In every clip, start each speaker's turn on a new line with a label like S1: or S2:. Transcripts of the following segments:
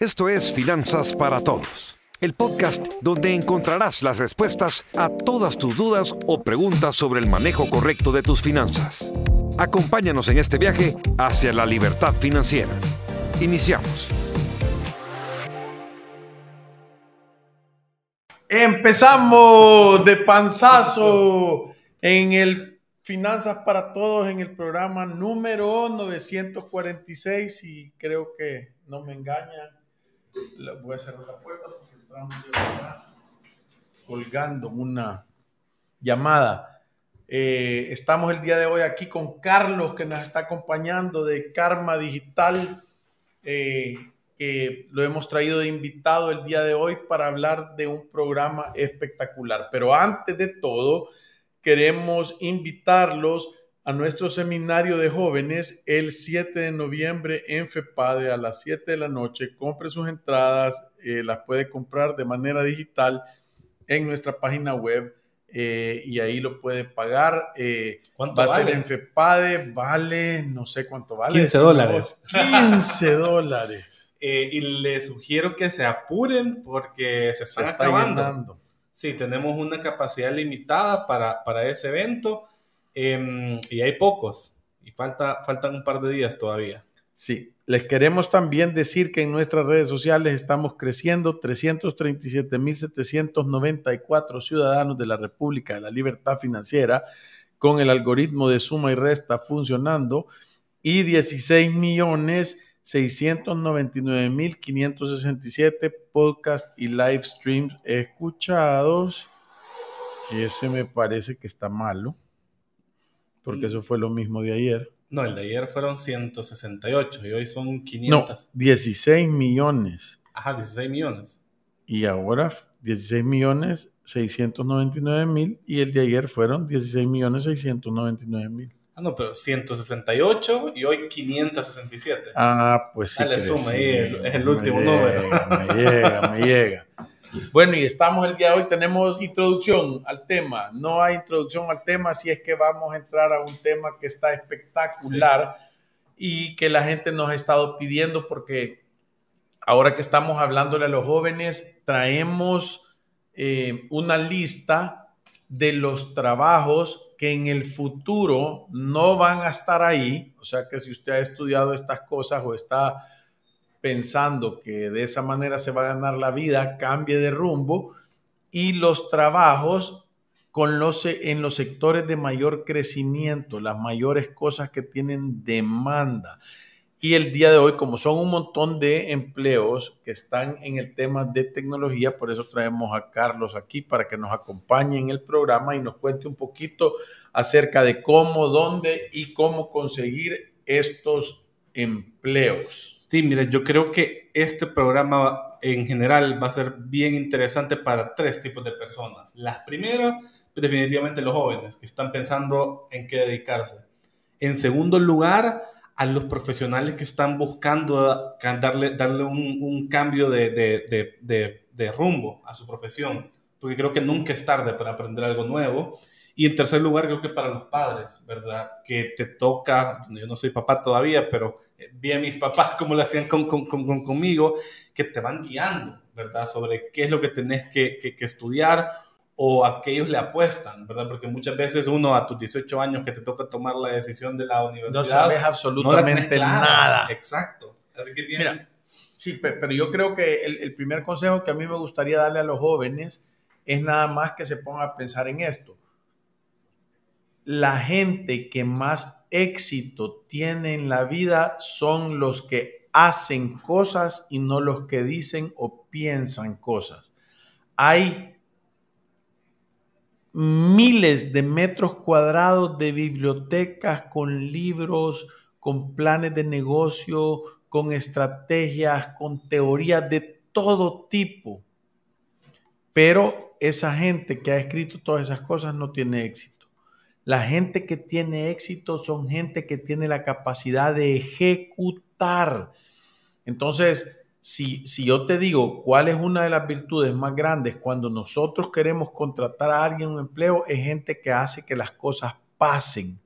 S1: Esto es Finanzas para Todos, el podcast donde encontrarás las respuestas a todas tus dudas o preguntas sobre el manejo correcto de tus finanzas. Acompáñanos en este viaje hacia la libertad financiera. Iniciamos.
S2: Empezamos de panzazo en el Finanzas para Todos en el programa número 946 y creo que no me engañan voy a cerrar la puerta porque entramos colgando una llamada. Eh, estamos el día de hoy aquí con Carlos que nos está acompañando de Karma Digital, eh, que lo hemos traído de invitado el día de hoy para hablar de un programa espectacular. Pero antes de todo, queremos invitarlos a nuestro seminario de jóvenes el 7 de noviembre en FEPADE a las 7 de la noche. Compre sus entradas, eh, las puede comprar de manera digital en nuestra página web eh, y ahí lo puede pagar. Eh,
S3: ¿Cuánto
S2: va a
S3: vale?
S2: ser en FEPADE, vale, no sé cuánto vale.
S3: 15 dólares.
S2: 15 dólares.
S3: Eh, y les sugiero que se apuren porque se
S2: está
S3: acabando.
S2: llenando.
S3: Sí, tenemos una capacidad limitada para, para ese evento em, y hay pocos. Y falta, faltan un par de días todavía.
S2: Sí, les queremos también decir que en nuestras redes sociales estamos creciendo 337.794 ciudadanos de la República de la Libertad Financiera con el algoritmo de suma y resta funcionando y 16 millones 699.567 podcasts y live streams escuchados. Y ese me parece que está malo, porque eso fue lo mismo de ayer.
S3: No, el de ayer fueron 168 y hoy son
S2: No,
S3: 500.
S2: 16 millones.
S3: Ajá, 16 millones.
S2: Y ahora 16 millones 699 mil y el de ayer fueron 16 millones 699 mil.
S3: Ah, no, pero 168 y hoy 567.
S2: Ah, pues sí.
S3: Dale, suma ahí, es el
S2: Me
S3: último
S2: llega,
S3: número.
S2: Me llega, me llega. Bueno, y estamos el día de hoy, tenemos introducción al tema. No hay introducción al tema, si es que vamos a entrar a un tema que está espectacular y que la gente nos ha estado pidiendo porque ahora que estamos hablándole a los jóvenes, traemos eh, una lista de los trabajos que en el futuro no van a estar ahí. O sea que si usted ha estudiado estas cosas o está pensando que de esa manera se va a ganar la vida, cambie de rumbo y los trabajos con los, en los sectores de mayor crecimiento, las mayores cosas que tienen demanda. Y el día de hoy, como son un montón de empleos que están en el tema de tecnología, por eso traemos a Carlos aquí para que nos acompañe en el programa y nos cuente un poquito acerca de cómo, dónde y cómo conseguir estos empleos.
S3: Sí, mire, yo creo que este programa en general va a ser bien interesante para tres tipos de personas. Las primeras, definitivamente los jóvenes que están pensando en qué dedicarse. En segundo lugar, a los profesionales que están buscando darle, darle un, un cambio de, de, de, de rumbo a su profesión, porque creo que nunca es tarde para aprender algo nuevo. Y en tercer lugar, creo que para los padres, ¿verdad? Que te toca, yo no soy papá todavía, pero vi a mis papás como lo hacían con, con, con, conmigo, que te van guiando, ¿verdad? Sobre qué es lo que tenés que, que, que, estudiar o a qué ellos le apuestan, ¿verdad? Porque muchas veces uno a tus 18 años que te toca tomar la decisión de la universidad.
S2: No sabes absolutamente no nada.
S3: Exacto. Así que bien.
S2: Mira, sí, pero yo creo que el, el primer consejo que a mí me gustaría darle a los jóvenes es nada más que se pongan a pensar en esto la gente que más éxito tiene en la vida son los que hacen cosas y no los que dicen o piensan cosas. Hay miles de metros cuadrados de bibliotecas con libros, con planes de negocio, con estrategias, con teorías de todo tipo. Pero esa gente que ha escrito todas esas cosas no tiene éxito. La gente que tiene éxito son gente que tiene la capacidad de ejecutar. Entonces, si, si, yo te digo cuál es una de las virtudes más grandes cuando nosotros queremos contratar a alguien en un empleo, es gente que hace que las cosas pasen.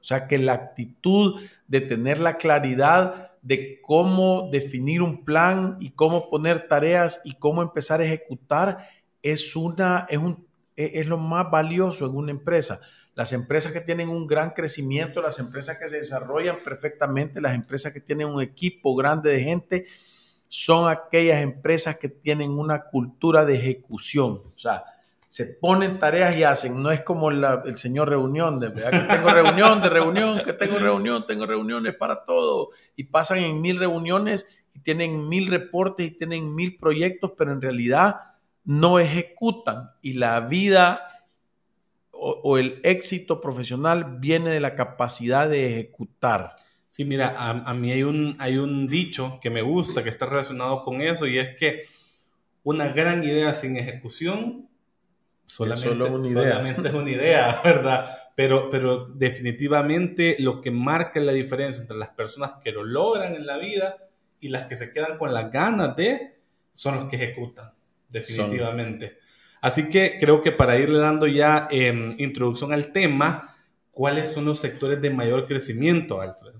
S2: O sea, que la actitud de tener la claridad de cómo definir un plan y cómo poner tareas y cómo empezar a ejecutar es, una, es, un, e, es lo más valioso en una empresa. Las empresas que tienen un gran crecimiento, las empresas que se desarrollan perfectamente, las empresas que tienen un equipo grande de gente, son aquellas empresas que tienen una cultura de ejecución. O sea, se ponen tareas y hacen. No es como el señor reunión, de que tengo reunión, de reunión, que tengo reunión, tengo reuniones para todo. Y pasan en mil reuniones y tienen mil reportes y tienen mil proyectos, pero en realidad no ejecutan. Y la vida o, el éxito profesional viene de la capacidad de ejecutar.
S3: Sí, mira, a, mí hay un, hay un dicho que me gusta, que está relacionado con eso, y es que una gran idea sin ejecución solamente, es una idea, ¿verdad? Pero, pero definitivamente lo que marca la diferencia entre las personas que lo logran en la vida y las que se quedan con las ganas de, son los que ejecutan, definitivamente. Así que creo que para irle dando ya em, introducción al tema, ¿cuáles son los sectores de mayor crecimiento, Alfred?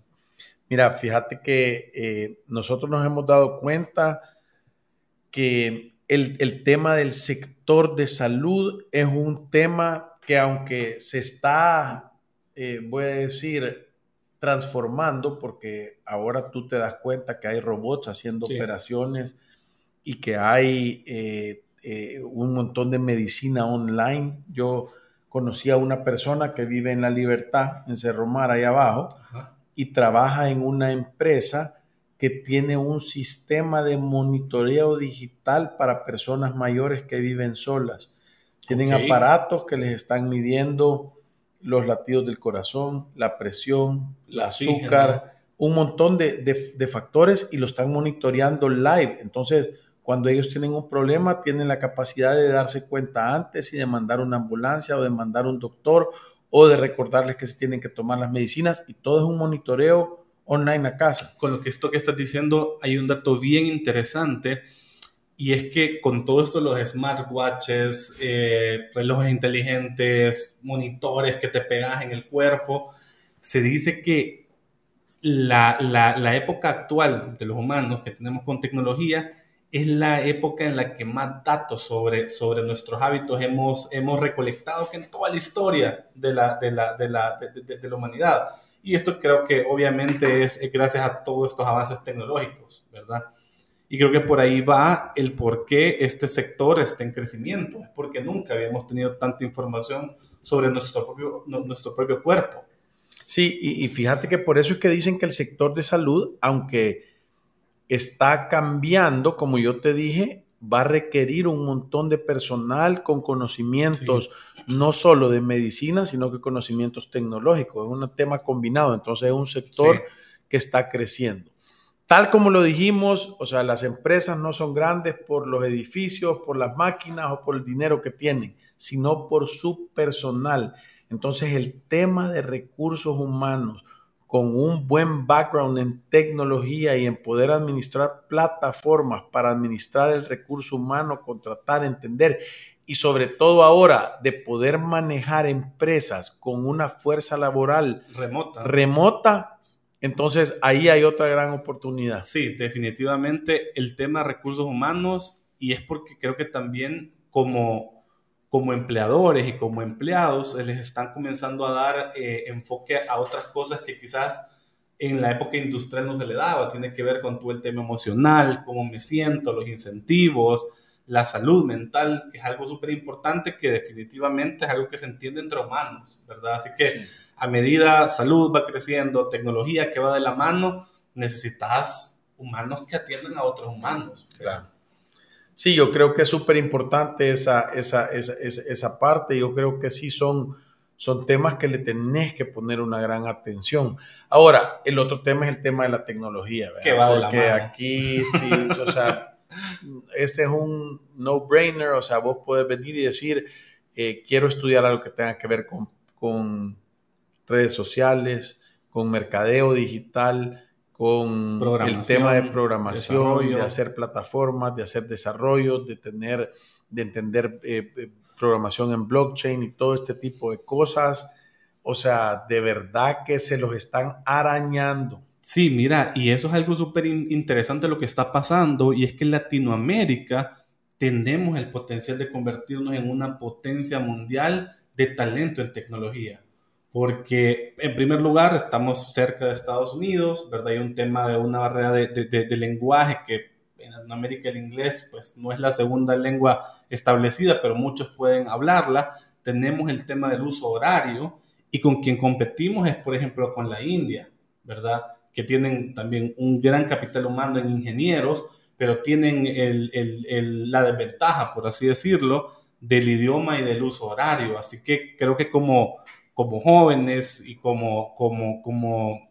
S2: Mira, fíjate que eh, nosotros nos hemos dado cuenta que el, tema del sector de salud es un tema que aunque se está, eh, voy a decir, transformando, porque ahora tú te das cuenta que hay robots haciendo operaciones y que hay eh, un montón de medicina online. Yo conocí a una persona que vive en La Libertad, en Cerro Mar, ahí abajo, y trabaja en una empresa que tiene un sistema de monitoreo digital para personas mayores que viven solas. Tienen aparatos que les están midiendo los latidos del corazón, la presión, el azúcar, un montón de, de, factores y lo están monitoreando live. Entonces, cuando ellos tienen un problema, tienen la capacidad de darse cuenta antes y de mandar una ambulancia o de mandar un doctor o de recordarles que se tienen que tomar las medicinas y todo es un monitoreo online a casa.
S3: Con lo que esto que estás diciendo hay un dato bien interesante y es que con todo esto los smartwatches, eh, relojes inteligentes, monitores que te pegas en el cuerpo, se dice que la, la, la época actual de los humanos que tenemos con tecnología es la época en la que más datos sobre, sobre nuestros hábitos hemos, hemos recolectado que en toda la historia de la, de la, de la, de, la humanidad. Y esto creo que obviamente es gracias a todos estos avances tecnológicos, ¿verdad? Y creo que por ahí va el por qué este sector está en crecimiento. Es porque nunca habíamos tenido tanta información sobre nuestro propio, nuestro propio cuerpo.
S2: Sí, y, y fíjate que por eso es que dicen que el sector de salud, aunque está cambiando, como yo te dije, va a requerir un montón de personal con conocimientos no solo de medicina, sino que conocimientos tecnológicos. Es un tema combinado, entonces es un sector que está creciendo. Tal como lo dijimos, o sea, las empresas no son grandes por los edificios, por las máquinas o por el dinero que tienen, sino por su personal. Entonces el tema de recursos humanos, con un buen background en tecnología y en poder administrar plataformas para administrar el recurso humano, contratar, entender y sobre todo ahora de poder manejar empresas con una fuerza laboral
S3: remota.
S2: remota, entonces ahí hay otra gran oportunidad.
S3: Sí, definitivamente el tema de recursos humanos y es porque creo que también como como empleadores y como empleados les están comenzando a dar eh, enfoque a otras cosas que quizás en la época industrial no se le daba. Tiene que ver con todo el tema emocional, cómo me siento, los incentivos, la salud mental, que es algo súper importante que definitivamente es algo que se entiende entre humanos, ¿verdad? Así que a medida salud va creciendo, tecnología que va de la mano, necesitas humanos que atiendan a otros humanos.
S2: Claro. Sí, yo creo que es súper importante esa, esa, esa, esa, parte. Yo creo que sí son, son temas que le tenés que poner una gran atención. Ahora, el otro tema es el tema de la tecnología.
S3: Que va de
S2: Porque aquí sí, o sea, este es un no-brainer. O sea, vos podés venir y decir, eh, quiero estudiar algo que tenga que ver con, con redes sociales, con mercadeo digital, con el tema de programación, de hacer plataformas, de hacer desarrollo, de tener, de entender eh, eh, programación en blockchain y todo este tipo de cosas. O sea, de verdad que se los están arañando.
S3: Sí, mira, y eso es algo súper interesante lo que está pasando, y es que en Latinoamérica tenemos el potencial de convertirnos en una potencia mundial de talento en tecnología. Porque, en primer lugar, estamos cerca de Estados Unidos, ¿verdad? Hay un tema de una barrera de, de, lenguaje que en Latinoamérica el inglés, pues, no es la segunda lengua establecida, pero muchos pueden hablarla. Tenemos el tema del uso horario y con quien competimos es, por ejemplo, con la India, ¿verdad? Que tienen también un gran capital humano en ingenieros, pero tienen la desventaja, por así decirlo, del idioma y del uso horario. Así que creo que como, como jóvenes y como, como, como,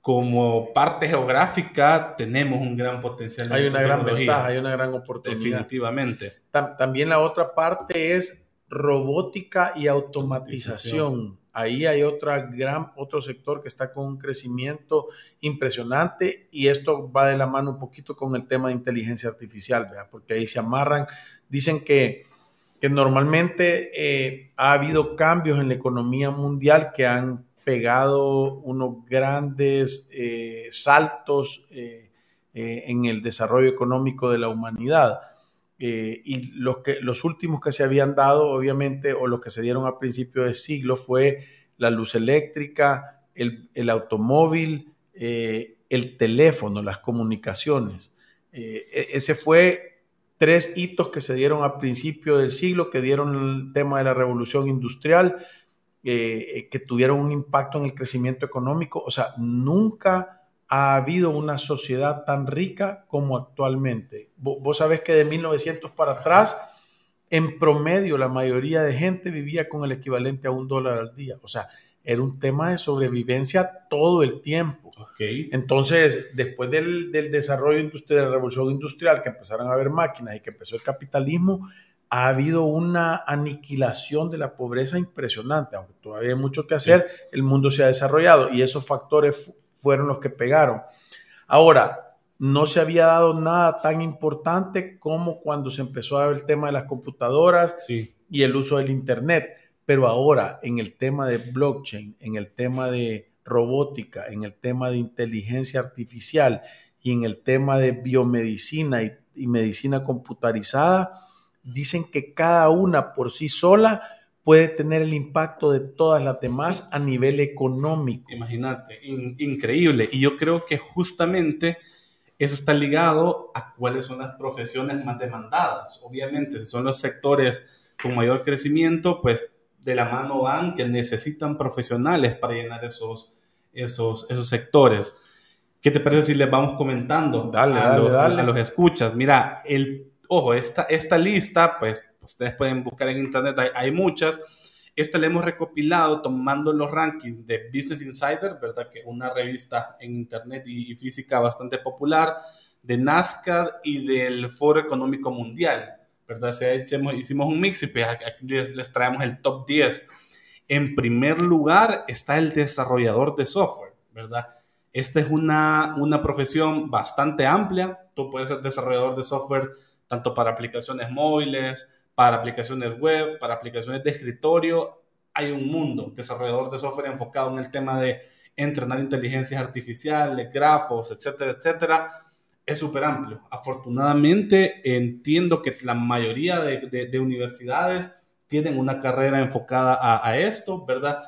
S3: como parte geográfica tenemos un gran potencial.
S2: Hay una gran ventaja, hay una gran oportunidad.
S3: Definitivamente.
S2: También la otra parte es robótica y automatización ahí hay otra gran, otro sector que está con un crecimiento impresionante y esto va de la mano un poquito con el tema de inteligencia artificial, porque ahí se amarran, dicen que, que normalmente eh, ha habido cambios en la economía mundial que han pegado unos grandes eh, saltos eh, en el desarrollo económico de la humanidad. y los, que, los últimos que se habían dado, obviamente, o los que se dieron a principio de siglo, fue la luz eléctrica, el, automóvil, eh, el teléfono, las comunicaciones. E, ese fue tres hitos que se dieron a principio del siglo, que dieron el tema de la revolución industrial, eh, que tuvieron un impacto en el crecimiento económico. O sea, nunca ha habido una sociedad tan rica como actualmente. Vos, sabés que de 1900 para atrás en promedio la mayoría de gente vivía con el equivalente a un dólar al día. O sea, era un tema de sobrevivencia todo el tiempo. Entonces, después del, desarrollo industrial, de la revolución industrial, que empezaron a haber máquinas y que empezó el capitalismo, ha habido una aniquilación de la pobreza impresionante. Aunque todavía hay mucho que hacer, el mundo se ha desarrollado y esos factores fueron los que pegaron. Ahora, no se había dado nada tan importante como cuando se empezó a ver el tema de las computadoras y el uso del Internet. Pero ahora, en el tema de blockchain, en el tema de robótica, en el tema de inteligencia artificial y en el tema de biomedicina y, y medicina computarizada, dicen que cada una por sí sola puede tener el impacto de todas las demás a nivel económico.
S3: Imagínate, increíble. Y yo creo que justamente eso está ligado a cuáles son las profesiones más demandadas. Obviamente, si son los sectores con mayor crecimiento, pues de la mano van que necesitan profesionales para llenar esos, esos, esos sectores. ¿Qué te parece si les vamos comentando
S2: dale, a, los,
S3: a, los escuchas? Mira, el, ojo, esta, esta lista, pues ustedes pueden buscar en internet, hay, hay muchas este le hemos recopilado tomando los rankings de Business Insider, ¿verdad? Que es una revista en internet y, física bastante popular, de NASCAR y del Foro Económico Mundial, ¿verdad? Se hicimos un mix y pues aquí les, traemos el top 10. En primer lugar está el desarrollador de software, ¿verdad? Esta es una, una profesión bastante amplia. Tú puedes ser desarrollador de software tanto para aplicaciones móviles, para aplicaciones web, para aplicaciones de escritorio, hay un mundo desarrollador de software enfocado en el tema de entrenar inteligencias artificiales, grafos, etcétera, etcétera. Es súper amplio. Afortunadamente entiendo que la mayoría de, universidades tienen una carrera enfocada a, esto, ¿verdad?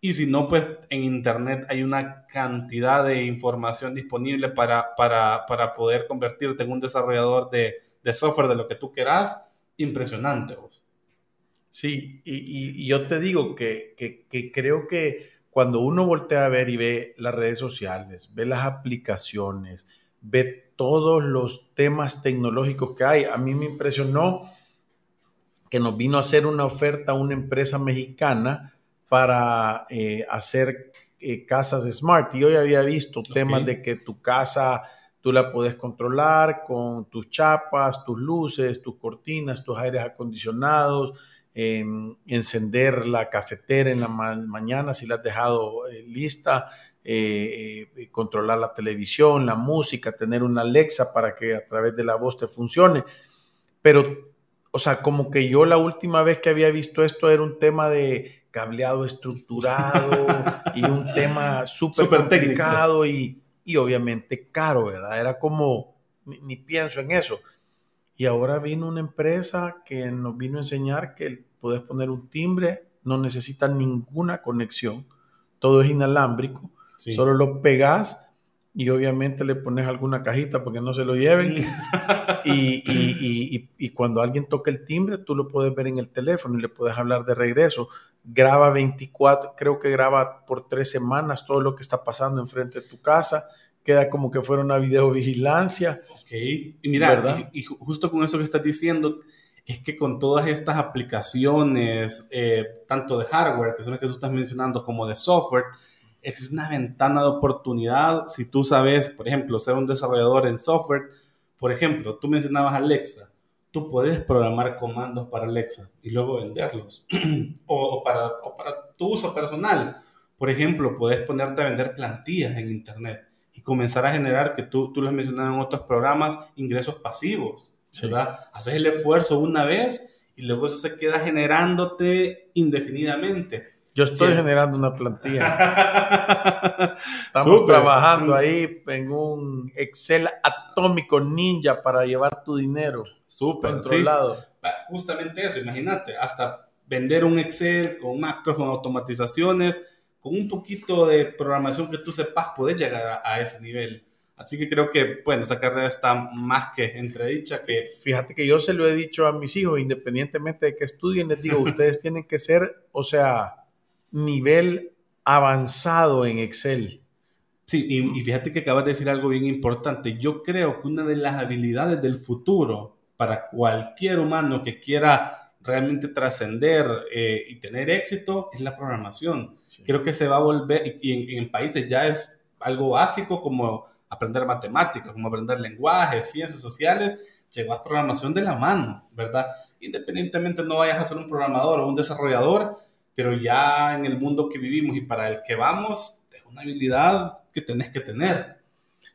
S3: Y si no, pues en Internet hay una cantidad de información disponible para, para, para poder convertirte en un desarrollador de, de software de lo que tú quieras impresionante. Vos.
S2: Sí, y, yo te digo que, creo que cuando uno voltea a ver y ve las redes sociales, ve las aplicaciones, ve todos los temas tecnológicos que hay, a mí me impresionó que nos vino a hacer una oferta a una empresa mexicana para eh, hacer eh, casas smart. Y yo ya había visto temas de que tu casa Tú la puedes controlar con tus chapas, tus luces, tus cortinas, tus aires acondicionados, em, encender la cafetera en la mañana si la has dejado eh, lista, eh, eh, controlar la televisión, la música, tener una Alexa para que a través de la voz te funcione. Pero, o sea, como que yo la última vez que había visto esto era un tema de cableado estructurado y un tema súper complicado y, y, obviamente caro, ¿verdad? Era como, ni, pienso en eso. Y ahora vino una empresa que nos vino a enseñar que puedes poner un timbre, no necesita ninguna conexión, todo es inalámbrico, solo lo pegas y obviamente le pones alguna cajita porque no se lo lleven. y, y, y, cuando alguien toca el timbre, tú lo puedes ver en el teléfono y le puedes hablar de regreso. Graba 24, creo que graba por tres semanas todo lo que está pasando enfrente de tu casa. Queda como que fuera una videovigilancia.
S3: Ok, y mira, y, justo con eso que estás diciendo, es que con todas estas aplicaciones, eh, tanto de hardware, que son las que tú estás mencionando, como de software, es una ventana de oportunidad si tú sabes, por ejemplo, ser un desarrollador en software. Por ejemplo, tú mencionabas Alexa. Tú puedes programar comandos para Alexa y luego venderlos. o, para, para tu uso personal. Por ejemplo, puedes ponerte a vender plantillas en Internet y comenzar a generar, que tú, tú lo has mencionado en otros programas, ingresos pasivos. ¿verdad? Haces el esfuerzo una vez y luego eso se queda generándote indefinidamente.
S2: Yo estoy generando una plantilla. Estamos trabajando ahí en un Excel atómico ninja para llevar tu dinero.
S3: Súper controlado. Justamente eso, imagínate, hasta vender un Excel con macros, con automatizaciones, con un poquito de programación que tú sepas, puedes llegar a, ese nivel. Así que creo que, bueno, esa carrera está más que entredicha. Que...
S2: Fíjate que yo se lo he dicho a mis hijos, independientemente de que estudien, les digo, ustedes tienen que ser, o sea, nivel avanzado en Excel.
S3: Sí, y, fíjate que acabas de decir algo bien importante. Yo creo que una de las habilidades del futuro para cualquier humano que quiera realmente trascender eh, y tener éxito es la programación. Creo que se va a volver, y en, países ya es algo básico como aprender matemáticas, como aprender lenguajes, ciencias sociales, llevas programación de la mano, ¿verdad? Independientemente no vayas a ser un programador o un desarrollador, pero ya en el mundo que vivimos y para el que vamos, es una habilidad que tenés que tener.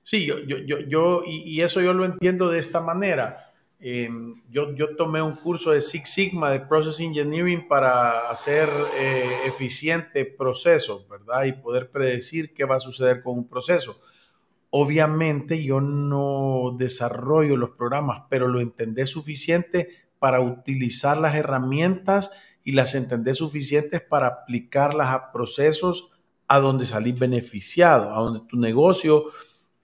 S2: Sí, yo, yo, yo, yo y, eso yo lo entiendo de esta manera. Em, yo, yo tomé un curso de Six Sigma de Process Engineering para hacer eh, eficiente procesos, ¿verdad? Y poder predecir qué va a suceder con un proceso. Obviamente yo no desarrollo los programas, pero lo entendé suficiente para utilizar las herramientas y las entendés suficientes para aplicarlas a procesos a donde salís beneficiado, a donde tu negocio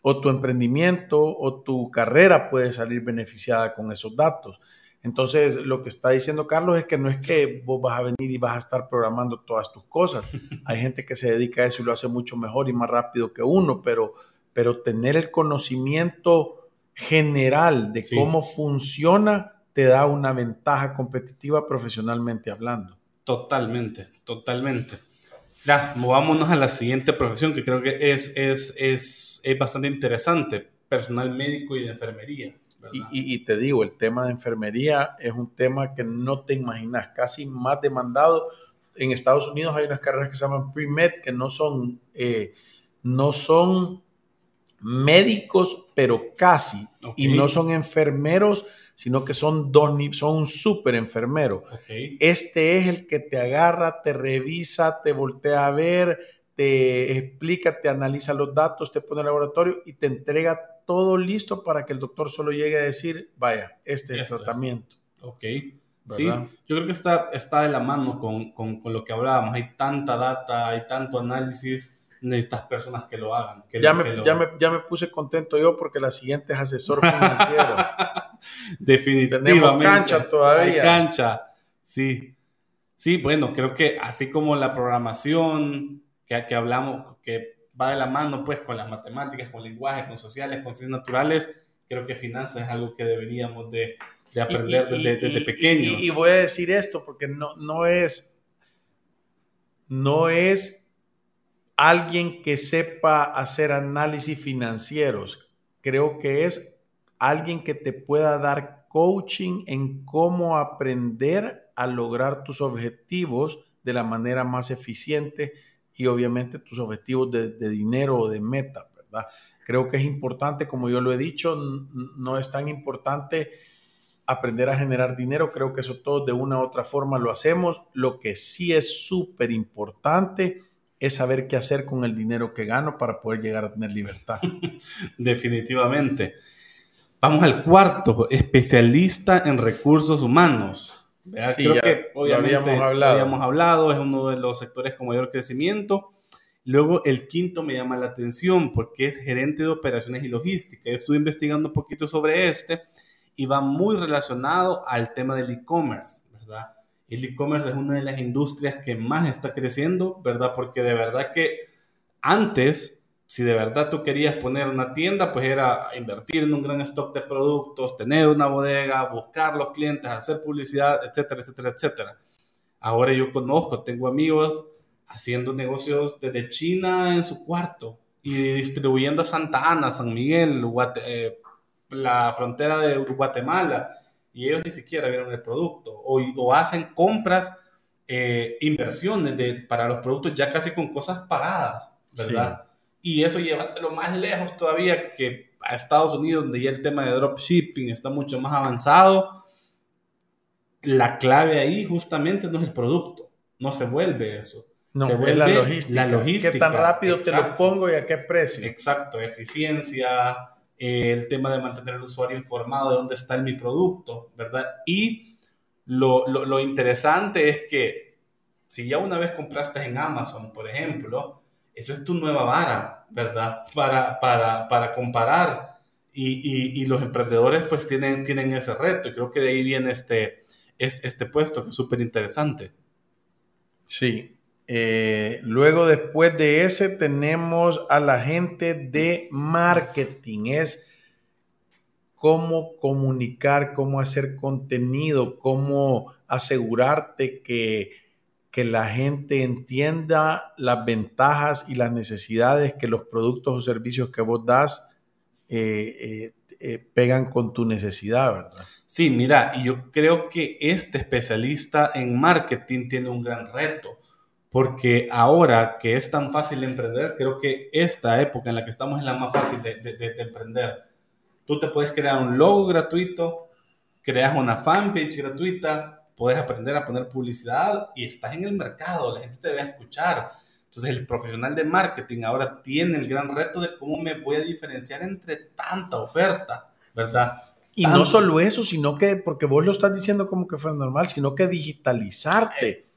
S2: o tu emprendimiento o tu carrera puede salir beneficiada con esos datos. Entonces, lo que está diciendo Carlos es que no es que vos vas a venir y vas a estar programando todas tus cosas. Hay gente que se dedica a eso y lo hace mucho mejor y más rápido que uno, pero, pero tener el conocimiento general de cómo funciona te da una ventaja competitiva profesionalmente hablando.
S3: Totalmente, totalmente. Ya, movámonos a la siguiente profesión que creo que es, es, es, es bastante interesante, personal médico y de enfermería.
S2: Y, y, te digo, el tema de enfermería es un tema que no te imaginas, casi más demandado. En Estados Unidos hay unas carreras que se llaman pre-med, que no son, eh, no son médicos, pero casi, y no son enfermeros, sino que son dos, son un súper enfermero. Este es el que te agarra, te revisa, te voltea a ver, te explica, te analiza los datos, te pone el laboratorio y te entrega todo listo para que el doctor solo llegue a decir, vaya, este es el tratamiento.
S3: Ok. Sí, yo creo que está, está de la mano con, con, con, lo que hablábamos. Hay tanta data, hay tanto análisis, necesitas personas que lo hagan.
S2: ya, me, Ya, me, ya me puse contento yo porque la siguiente es asesor financiero.
S3: Definitivamente.
S2: Tenemos cancha todavía.
S3: Hay cancha, sí. Sí, bueno, creo que así como la programación que, que hablamos, que va de la mano pues con las matemáticas, con lenguaje, con sociales, con ciencias naturales, creo que finanzas es algo que deberíamos de, de aprender desde, desde pequeños.
S2: Y, voy a decir esto porque no, no es, no es alguien que sepa hacer análisis financieros. Creo que es alguien que te pueda dar coaching en cómo aprender a lograr tus objetivos de la manera más eficiente y obviamente tus objetivos de, dinero o de meta, ¿verdad? Creo que es importante, como yo lo he dicho, no es tan importante aprender a generar dinero. Creo que eso todos de una u otra forma lo hacemos. Lo que sí es súper importante es saber qué hacer con el dinero que gano para poder llegar a tener libertad.
S3: Definitivamente. Vamos al cuarto, especialista en recursos humanos. Creo que obviamente habíamos hablado. habíamos hablado, es uno de los sectores con mayor crecimiento. Luego el quinto me llama la atención porque es gerente de operaciones y logística. Yo estuve investigando un poquito sobre este y va muy relacionado al tema del e-commerce, ¿verdad? El e-commerce es una de las industrias que más está creciendo, ¿verdad? Porque de verdad que antes, si de verdad tú querías poner una tienda, pues era invertir en un gran stock de productos, tener una bodega, buscar los clientes, hacer publicidad, etcétera, etcétera, etcétera. Ahora yo conozco, tengo amigos haciendo negocios desde China en su cuarto y distribuyendo a Santa Ana, San Miguel, eh, la frontera de Guatemala y ellos ni siquiera vieron el producto o, o hacen compras, eh, inversiones de, para los productos ya casi con cosas pagadas, ¿verdad? Y eso llévatelo más lejos todavía que a Estados Unidos, donde ya el tema de dropshipping está mucho más avanzado. La clave ahí justamente no es el producto, no se vuelve eso.
S2: No, se vuelve la logística. La logística. ¿Qué tan rápido te lo pongo y a qué precio?
S3: Exacto, eficiencia, el tema de mantener al usuario informado de dónde está mi producto, ¿verdad? Y lo, lo, interesante es que si ya una vez compraste en Amazon, por ejemplo, esa es tu nueva vara, ¿verdad? Para, para, para comparar. Y, y, los emprendedores pues tienen, tienen ese reto y creo que de ahí viene este, este, este puesto que es súper interesante.
S2: Sí, eh, luego, después de ese, tenemos a la gente de marketing. Es cómo comunicar, cómo hacer contenido, cómo asegurarte que, que la gente entienda las ventajas y las necesidades que los productos o servicios que vos das eh, eh, pegan con tu necesidad, ¿verdad?
S3: Sí, mira, yo creo que este especialista en marketing tiene un gran reto porque ahora que es tan fácil emprender, creo que esta época en la que estamos es la más fácil de, emprender. Tú te puedes crear un logo gratuito, creas una fanpage gratuita, puedes aprender a poner publicidad y estás en el mercado, la gente te va a escuchar. Entonces el profesional de marketing ahora tiene el gran reto de cómo me voy a diferenciar entre tanta oferta, ¿verdad?
S2: Y no solo eso, sino que, porque vos lo estás diciendo como que fue normal, sino que digitalizarte.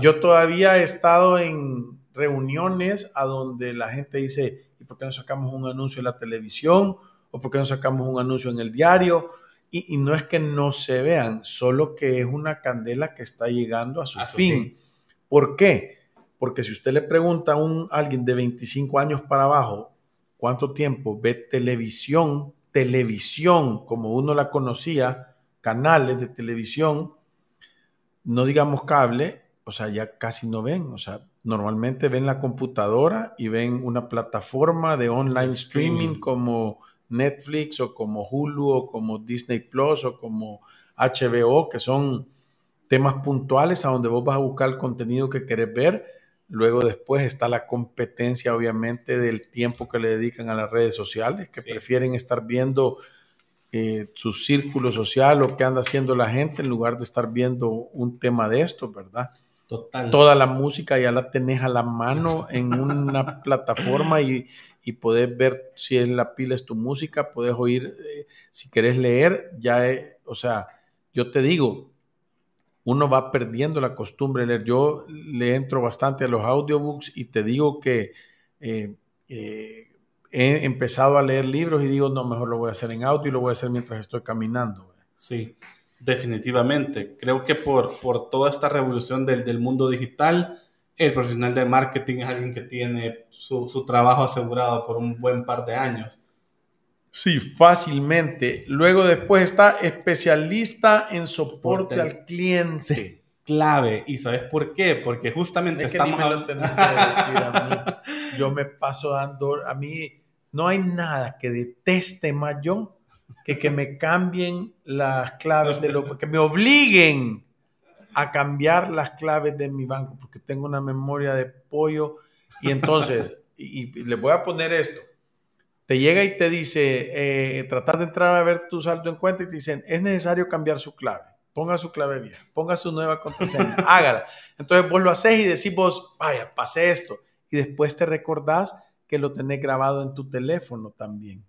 S2: Yo todavía he estado en reuniones a donde la gente dice, ¿y por qué no sacamos un anuncio en la televisión? ¿O por qué no sacamos un anuncio en el diario? Y, no es que no se vean, solo que es una candela que está llegando a su, fin. ¿Por qué? Porque si usted le pregunta a, un, alguien de 25 años para abajo cuánto tiempo ve televisión, televisión como uno la conocía, canales de televisión, no digamos cable, o sea, ya casi no ven, o sea, normalmente ven la computadora y ven una plataforma de online streaming como Netflix o como Hulu o como Disney Plus o como HBO, que son temas puntuales a donde vos vas a buscar el contenido que querés ver. Luego después está la competencia, obviamente, del tiempo que le dedican a las redes sociales, que prefieren estar viendo eh, su círculo social o qué anda haciendo la gente en lugar de estar viendo un tema de esto, ¿verdad? Toda la música ya la tenés a la mano en una plataforma y, y podés ver si es la pila es tu música, podés oír, eh, si querés leer, ya, o sea, yo te digo, uno va perdiendo la costumbre de leer. Yo le entro bastante a los audiobooks y te digo que eh, eh, he empezado a leer libros y digo, no, mejor lo voy a hacer en audio y lo voy a hacer mientras estoy caminando.
S3: Sí. Definitivamente. Creo que por, por toda esta revolución del, del, mundo digital, el profesional de marketing es alguien que tiene su, su, trabajo asegurado por un buen par de años.
S2: Sí, fácilmente. Luego después está especialista en soporte, al cliente.
S3: clave. ¿Y sabes por qué? Porque justamente estamos hablando...
S2: Yo me paso dando... A mí no hay nada que deteste más yo que, que me cambien las claves de lo que me obliguen a cambiar las claves de mi banco porque tengo una memoria de pollo y entonces y, le voy a poner esto te llega y te dice, eh, tratar de entrar a ver tu saldo en cuenta y te dicen, es necesario cambiar su clave. Ponga su clave vieja, ponga su nueva contraseña, hágala. Entonces vos lo haces y decís vos, vaya, pasé esto. Y después te recordás que lo tenés grabado en tu teléfono también.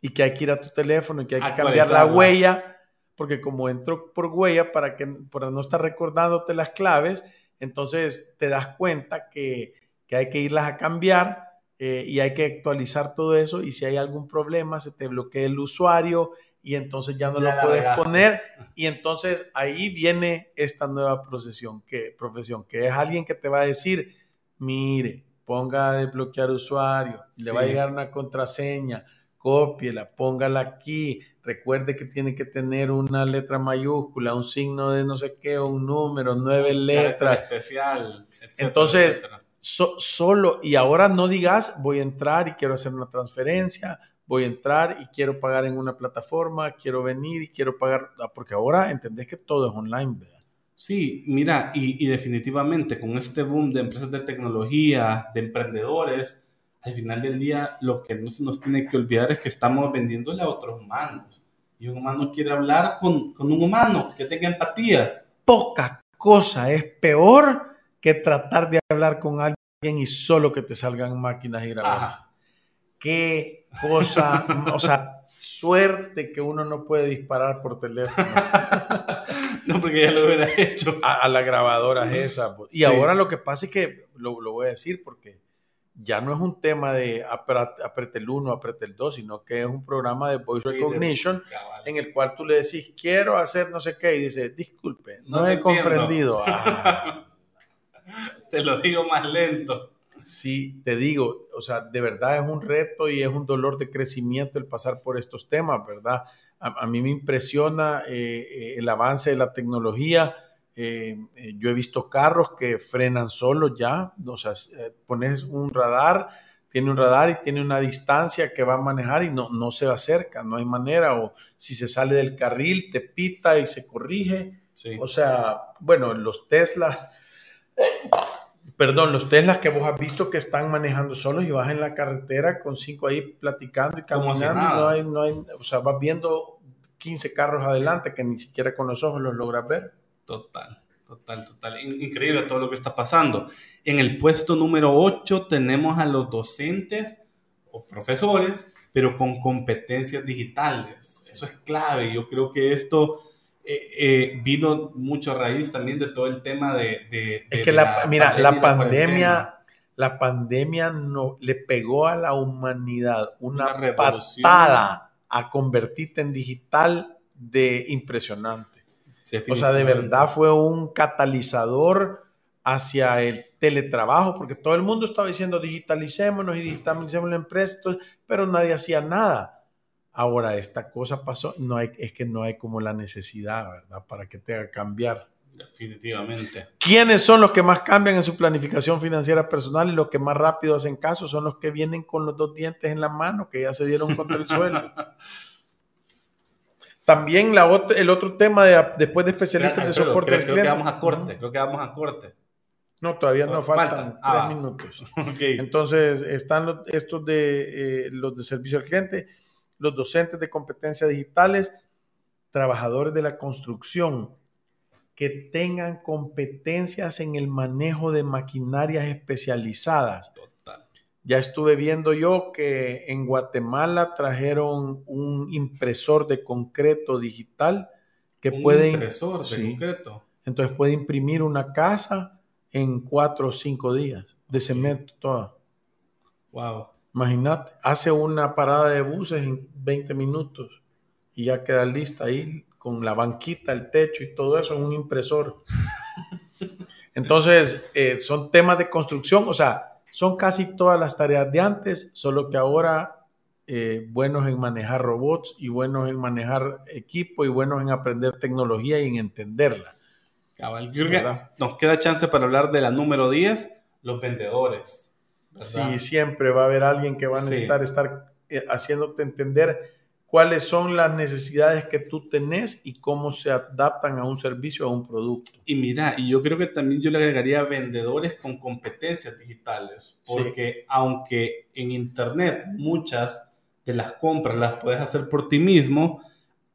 S2: Y que hay que ir a tu teléfono y que hay que cambiar la huella, porque como entro por huella para, que, para no estar recordándote las claves, entonces te das cuenta que, que hay que irlas a cambiar eh, y hay que actualizar todo eso y si hay algún problema se te bloquea el usuario y entonces ya no lo puedes poner y entonces ahí viene esta nueva profesión que, profesión, que es alguien que te va a decir, mire, ponga a desbloquear usuario, le va a llegar una contraseña, cópiela, póngala aquí, recuerde que tiene que tener una letra mayúscula, un signo de no sé qué, un número, nueve letras.
S3: Especial.
S2: Entonces, solo, y ahora no digas, voy a entrar y quiero hacer una transferencia, voy a entrar y quiero pagar en una plataforma, quiero venir y quiero pagar, ah, porque ahora entendés que todo es online, ¿verdad?
S3: Sí, mira, y, definitivamente con este boom de empresas de tecnología, de emprendedores, al final del día lo que no se nos tiene que olvidar es que estamos vendiéndole a otros humanos. Y un humano quiere hablar con, con un humano que tenga empatía.
S2: Poca cosa es peor que tratar de hablar con alguien y solo que te salgan máquinas y grabadores. Qué cosa, o sea, suerte que uno no puede disparar por teléfono.
S3: no, porque ya lo hubiera hecho.
S2: A, la grabadora esa. Pues. Y ahora lo que pasa es que, lo, voy a decir porque ya no es un tema de apriete el 1, apriete el 2, sino que es un programa de voice recognition en el cual tú le decís, quiero hacer no sé qué, y dice, disculpe, no, he comprendido. Ah.
S3: Te lo digo más lento.
S2: Sí, te digo, o sea, de verdad es un reto y es un dolor de crecimiento el pasar por estos temas, ¿verdad? A, mí me impresiona eh, eh, el avance de la tecnología. Eh, yo he visto carros que frenan solo ya, o sea, pones un radar, tiene un radar y tiene una distancia que va a manejar y no, no se acerca, no hay manera, o si se sale del carril, te pita y se corrige. O sea, bueno, los Teslas Perdón, los Teslas que vos has visto que están manejando solos y vas en la carretera con cinco ahí platicando y caminando. no hay, no hay, o sea, vas viendo 15 carros adelante que ni siquiera con los ojos los logras ver.
S3: Total, total, total. Increíble todo lo que está pasando. En el puesto número 8 tenemos a los docentes o profesores, pero con competencias digitales. Eso es clave. Yo creo que esto eh, eh, vino mucho a raíz también de todo el tema de...
S2: es que la, mira, la pandemia, la, pandemia no, le pegó a la humanidad una, patada a convertirte en digital de impresionante. O sea, de verdad fue un catalizador hacia el teletrabajo, porque todo el mundo estaba diciendo digitalicémonos y digitalicemos la empresa, pero nadie hacía nada. Ahora, esta cosa pasó, no hay, es que no hay como la necesidad, ¿verdad? Para que te haga cambiar.
S3: Definitivamente.
S2: ¿Quiénes son los que más cambian en su planificación financiera personal y los que más rápido hacen caso? Son los que vienen con los dos dientes en la mano, que ya se dieron contra el suelo. También la el otro tema de, después de especialistas de soporte
S3: creo, Creo que vamos a corte, creo que vamos a corte.
S2: No, todavía no, faltan, tres ah. minutos. Entonces, están estos de eh, los de servicio al cliente los docentes de competencias digitales, trabajadores de la construcción, que tengan competencias en el manejo de maquinarias especializadas. Total. Ya estuve viendo yo que en Guatemala trajeron un impresor de concreto digital que un puede...
S3: Impresor de concreto.
S2: Entonces puede imprimir una casa en cuatro o cinco días de cemento toda.
S3: Wow.
S2: Imagínate, hace una parada de buses en 20 minutos y ya queda lista ahí con la banquita, el techo y todo eso en un impresor. Entonces, eh, son temas de construcción, o sea, son casi todas las tareas de antes, solo que ahora eh, buenos en manejar robots y buenos en manejar equipo y buenos en aprender tecnología y en entenderla.
S3: nos queda chance para hablar de la número 10, los vendedores.
S2: Sí, siempre va a haber alguien que va a necesitar estar eh, haciéndote entender cuáles son las necesidades que tú tenés y cómo se adaptan a un servicio, a un producto.
S3: Y mira, y yo creo que también yo le agregaría vendedores con competencias digitales, porque aunque en Internet muchas que las compras las puedes hacer por ti mismo,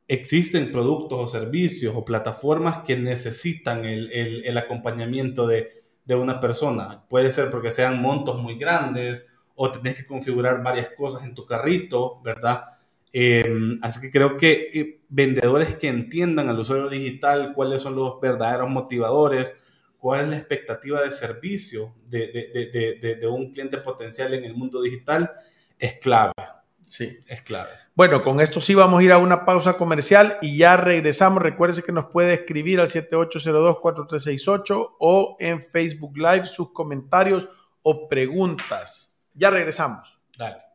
S3: existen productos o servicios o plataformas que necesitan el, el, el acompañamiento de, de, una persona. Puede ser porque sean montos muy grandes o tenés que configurar varias cosas en tu carrito, ¿verdad? Eh, así que creo que eh, vendedores que entiendan al usuario digital cuáles son los verdaderos motivadores, cuál es la expectativa de servicio de, de, de, de un cliente potencial en el mundo digital, es clave.
S2: Sí.
S3: Es clave.
S2: Bueno, con esto sí vamos a ir a una pausa comercial y ya regresamos. Recuerde que nos puede escribir al 7802-4368 o en Facebook Live sus comentarios o preguntas. Ya regresamos.
S3: Dale.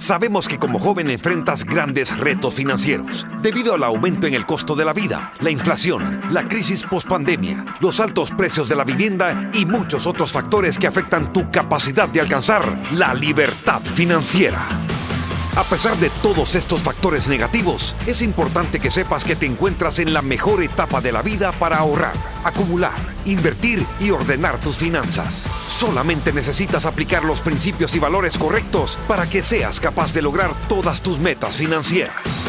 S1: Sabemos que como joven enfrentas grandes retos financieros debido al aumento en el costo de la vida, la inflación, la crisis pospandemia, los altos precios de la vivienda y muchos otros factores que afectan tu capacidad de alcanzar la libertad financiera. A pesar de todos estos factores negativos, es importante que sepas que te encuentras en la mejor etapa de la vida para ahorrar, acumular, invertir y ordenar tus finanzas. Solamente necesitas aplicar los principios y valores correctos para que seas capaz de lograr todas tus metas financieras.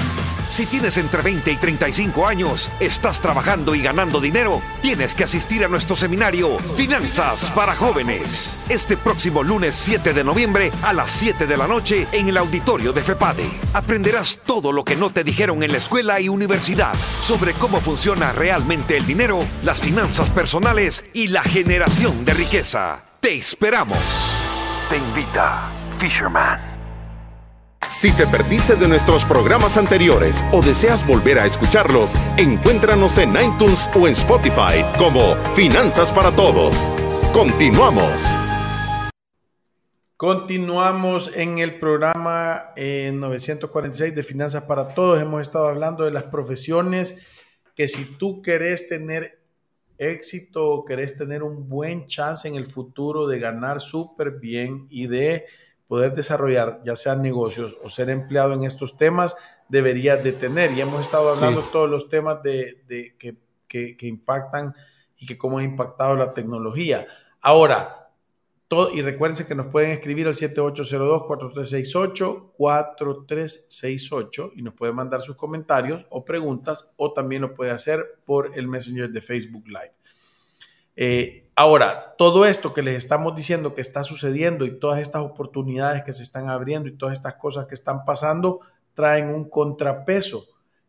S1: Si tienes entre 20 y 35 años, estás trabajando y ganando dinero, tienes que asistir a nuestro seminario Finanzas para Jóvenes. Este próximo lunes 7 de noviembre a las 7 de la noche en el auditorio de FEPADE. Aprenderás todo lo que no te dijeron en la escuela y universidad sobre cómo funciona realmente el dinero, las finanzas personales y la generación de riqueza. Te esperamos. Te invita Fisherman.
S4: Si te perdiste de nuestros programas anteriores o deseas volver a escucharlos, encuéntranos en iTunes o en Spotify como Finanzas para Todos. Continuamos.
S2: Continuamos en el programa eh, 946 de Finanzas para Todos. Hemos estado hablando de las profesiones que si tú querés tener éxito o querés tener un buen chance en el futuro de ganar súper bien y de poder desarrollar ya sean negocios o ser empleado en estos temas, deberías de tener. Y hemos estado hablando
S3: Sí.
S2: todos los temas de, de que, que- que impactan y que cómo ha impactado la tecnología. Ahora, todo, y recuérdense que nos pueden escribir al 7802-4368, 4368 y nos pueden mandar sus comentarios o preguntas o también lo puede hacer por el Messenger de Facebook Live. Eh, ahora, todo esto que les estamos diciendo que está sucediendo y todas estas oportunidades que se están abriendo y todas estas cosas que están pasando traen un contrapeso,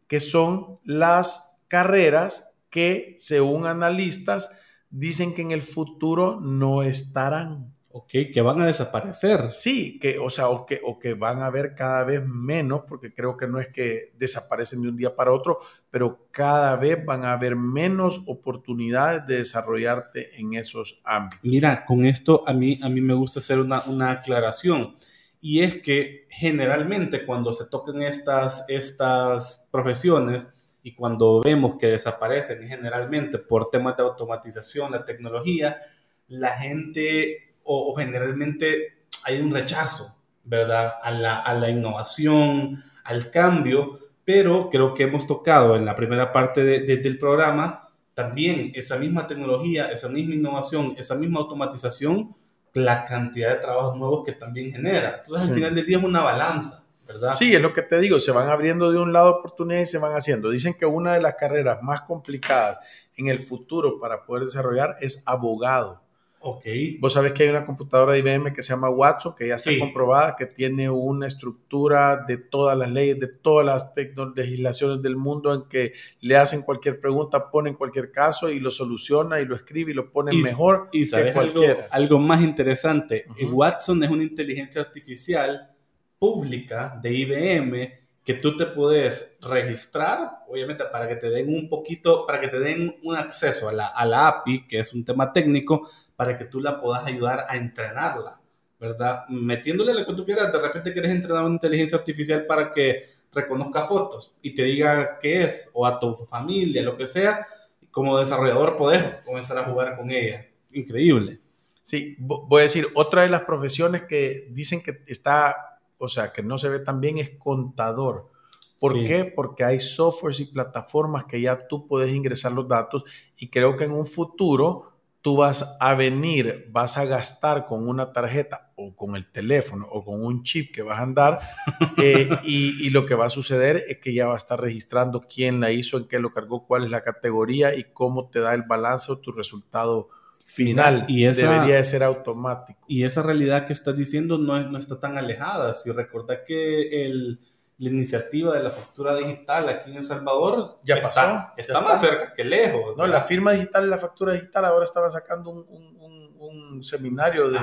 S2: que son las carreras que, según analistas, dicen que en el futuro no estarán.
S3: Ok, que van a desaparecer.
S2: Sí, que, o sea, o que, o que van a haber cada vez menos, porque creo que no es que desaparecen de un día para otro, pero cada vez van a haber menos oportunidades de desarrollarte en esos ámbitos.
S3: Mira, con esto a mí, a mí me gusta hacer una, una aclaración. Y es que generalmente cuando se tocan estas, estas profesiones y cuando vemos que desaparecen generalmente por temas de automatización, la tecnología, la gente o, o generalmente hay un rechazo, ¿verdad? A la, a la innovación, al cambio, pero creo que hemos tocado en la primera parte de- de- del programa también esa misma tecnología, esa misma innovación, esa misma automatización, la cantidad de trabajos nuevos que también genera. Entonces, al final del día es una balanza, ¿verdad?
S2: Sí, es lo que te digo, se van abriendo de un lado oportunidades y se van haciendo. Dicen que una de las carreras más complicadas en el futuro para poder desarrollar es abogado.
S3: Ok.
S2: Vos sabés que hay una computadora de IBM que se llama Watson, que ya está
S3: Sí.
S2: comprobada, que tiene una estructura de todas las leyes, de todas las legislaciones del mundo, en que le hacen cualquier pregunta, ponen cualquier caso y lo soluciona y lo escribe y lo pone
S3: Y-
S2: mejor
S3: Y
S2: que
S3: sabes algo, algo más interesante.
S2: Ujú.
S3: Watson es una inteligencia artificial pública de IBM que tú te puedes registrar, obviamente para que te den un poquito, para que te den un acceso a la, a la API, que es un tema técnico, para que tú la puedas ayudar a entrenarla, ¿verdad? Metiéndole lo que tú quieras, de repente quieres entrenar una inteligencia artificial para que reconozca fotos y te diga qué es, o a tu familia, lo que sea, como desarrollador podés comenzar a jugar con ella. Increíble.
S2: Sí, voy a decir, otra de las profesiones que dicen que está o sea, que no se ve tan bien, es contador. ¿Por qué? Porque hay softwares y plataformas que ya tú puedes ingresar los datos y creo que en un futuro tú vas a venir, vas a gastar con una tarjeta o con el teléfono o con un chip que vas a andar eh, y, y, lo que va a suceder es que ya va a estar registrando quién la hizo, en qué lo cargó, cuál es la categoría y cómo te da el balance o tu resultado final y debería de ser automático.
S3: Y esa realidad que estás diciendo no, es, no está tan alejada. Si recuerda que el, la iniciativa de la factura digital aquí en El Salvador
S2: ya está,
S3: pasó, está, más cerca que lejos.
S2: No, la firma digital y la factura digital ahora estaban sacando un, un, un, seminario de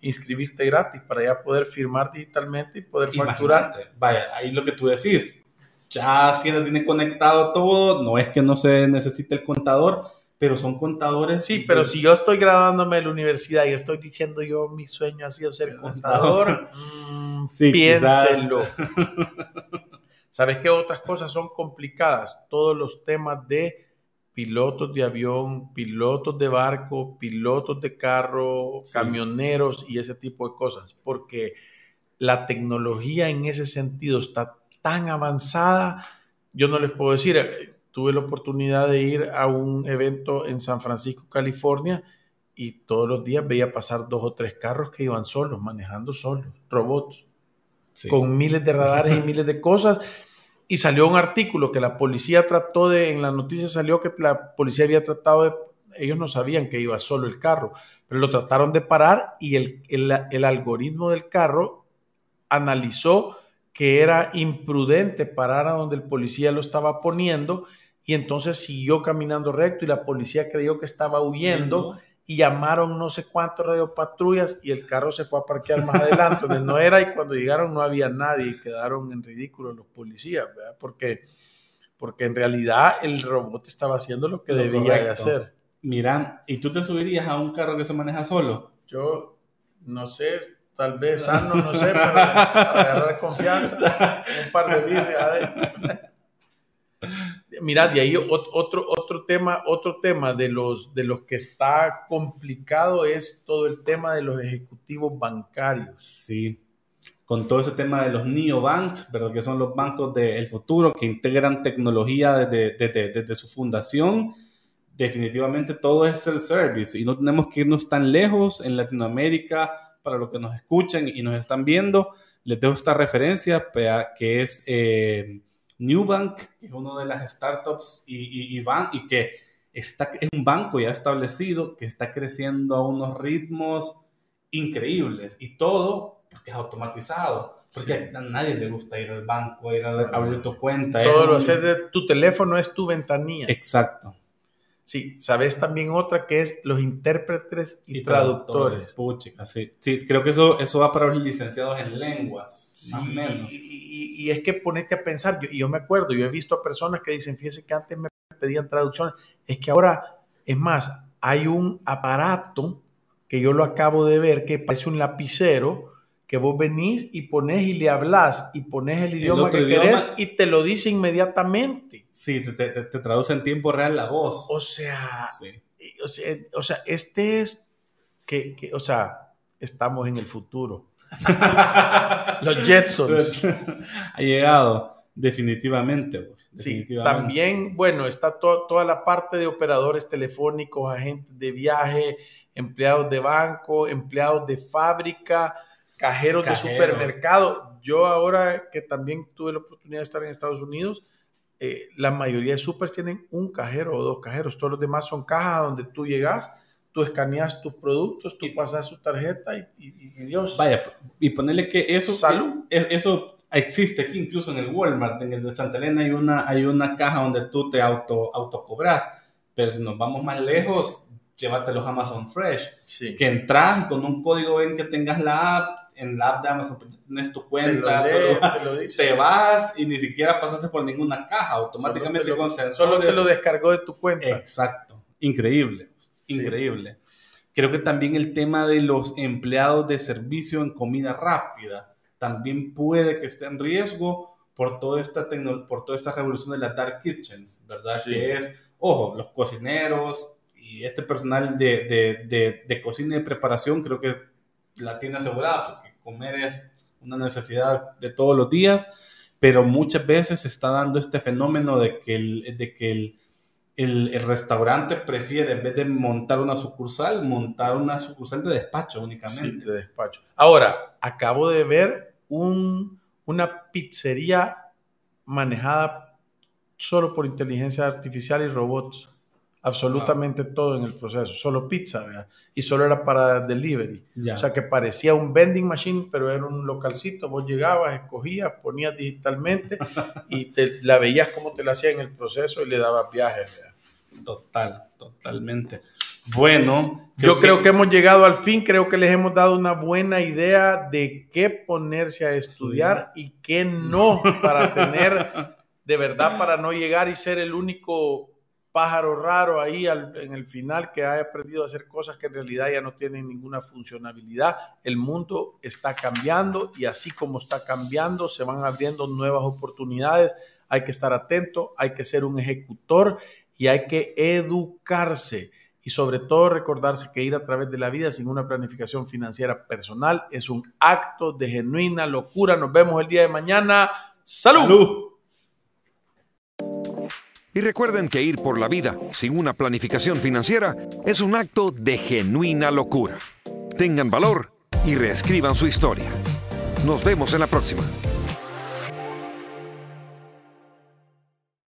S2: inscribirte gratis para ya poder firmar digitalmente y poder facturar.
S3: Vaya, ahí lo que tú decís, ya Hacienda tiene conectado todo, no es que no se necesite el contador, pero son contadores.
S2: Sí, pero si yo estoy graduándome de la universidad y estoy diciendo yo mi sueño ha sido ser contador, mm, piénselo. ¿Sabes qué otras cosas son complicadas? Todos los temas de pilotos de avión, pilotos de barco, pilotos de carro, camioneros y ese tipo de cosas, porque la tecnología en ese sentido está tan avanzada, yo no les puedo decir, tuve la oportunidad de ir a un evento en San Francisco, California, y todos los días veía pasar dos o tres carros que iban solos, manejando solos, robots, con miles de radares y miles de cosas. Y salió un artículo que la policía trató de, en la noticia salió que la policía había tratado de, ellos no sabían que iba solo el carro, pero lo trataron de parar y el, el, el algoritmo del carro analizó que era imprudente parar a donde el policía lo estaba poniendo y entonces siguió caminando recto y la policía creyó que estaba huyendo y llamaron no sé cuántos radiopatrullas y el carro se fue a parquear más adelante donde no era y cuando llegaron no había nadie y quedaron en ridículo los policías, ¿verdad? Porque, porque en realidad el robot estaba haciendo lo que debía de hacer.
S3: Mira, ¿y tú te subirías a un carro que se maneja solo?
S2: Yo no sé, tal vez sano, no sé, pero para agarrar confianza, un par de birrias. Mira, de ahí otro, otro tema, otro tema de los, de los que está complicado es todo el tema de los ejecutivos bancarios.
S3: Sí, con todo ese tema de los neobanks, ¿verdad? que son los bancos del futuro que integran tecnología desde, desde, desde, su fundación. Definitivamente todo es el service y no tenemos que irnos tan lejos en Latinoamérica para los que nos escuchan y nos están viendo. Les dejo esta referencia que es eh, Newbank, que es una de las startups y, y, y que está, es un banco ya establecido que está creciendo a unos ritmos increíbles y todo porque es automatizado. Porque a nadie le gusta ir al banco, ir a abrir tu cuenta.
S2: Todo lo haces de tu teléfono, es tu ventanilla.
S3: Exacto.
S2: Sí, sabes también otra que es los intérpretes y, traductores.
S3: sí. sí, creo que eso, eso va para los licenciados en lenguas. Sí,
S2: Y, es que ponete a pensar, yo, yo me acuerdo, yo he visto a personas que dicen, fíjese que antes me pedían traducciones, es que ahora, es más, hay un aparato que yo lo acabo de ver que parece un lapicero que vos venís y pones y le hablas y pones el idioma que querés y te lo dice inmediatamente.
S3: Sí, te, te, te, traduce en tiempo real la voz.
S2: O sea, o sea, o sea, este es que, que, o sea, estamos en el futuro. Los Jetsons.
S3: ha llegado. Definitivamente, vos.
S2: Sí, también, bueno, está toda la parte de operadores telefónicos, agentes de viaje, empleados de banco, empleados de fábrica, cajeros, de supermercado. Yo ahora que también tuve la oportunidad de estar en Estados Unidos, eh, la mayoría de supers tienen un cajero o dos cajeros, todos los demás son cajas donde tú llegas tú escaneas tus productos, tú pasas su tarjeta y, Dios.
S3: Vaya, y ponerle que eso, ¿Salud? E, eso existe aquí, incluso en el Walmart, en el de Santa Elena hay una, hay una caja donde tú te auto, autocobras, pero si nos vamos más lejos, llévate los Amazon Fresh, que entras con un código ven que tengas la app, en la app de Amazon, tienes tu cuenta,
S2: te lo, te lo dice.
S3: te vas y ni siquiera pasaste por ninguna caja, automáticamente
S2: Solo te lo-
S3: con sensores.
S2: Solo te lo descargó de tu cuenta.
S3: Exacto, increíble,
S2: Sí.
S3: increíble. Creo que también el tema de los empleados de servicio en comida rápida también puede que esté en riesgo por toda esta, por toda esta revolución de las dark kitchens, ¿verdad?
S2: Sí.
S3: Que es, ojo, los cocineros y este personal de, de, de, de cocina y de preparación creo que la tiene asegurada porque comer es una necesidad de todos los días, pero muchas veces se está dando este fenómeno de que el, de que el, el, restaurante prefiere, en vez de montar una sucursal, montar una sucursal de despacho únicamente.
S2: de despacho. Ahora, acabo de ver un, una pizzería manejada solo por inteligencia artificial y robots. Absolutamente todo en el proceso. Solo pizza, ¿verdad? Y solo era para delivery. O sea que parecía un vending machine, pero era un localcito. Vos llegabas, escogías, ponías digitalmente y te, la veías como te la hacía en el proceso y le dabas viajes. ¿verdad?
S3: Total, totalmente. Bueno,
S2: Yo creo que hemos llegado al fin, creo que les hemos dado una buena idea de qué ponerse a estudiar y qué no para tener, de verdad, para no llegar y ser el único pájaro raro ahí en el final que haya aprendido a hacer cosas que en realidad ya no tienen ninguna funcionalidad. El mundo está cambiando y así como está cambiando, se van abriendo nuevas oportunidades. Hay que estar atento, hay que ser un ejecutor y hay que educarse y sobre todo recordarse que ir a través de la vida sin una planificación financiera personal es un acto de genuina locura. Nos vemos el día de mañana.
S3: Salud.
S1: Y recuerden que ir por la vida sin una planificación financiera es un acto de genuina locura. Tengan valor y reescriban su historia. Nos vemos en la próxima.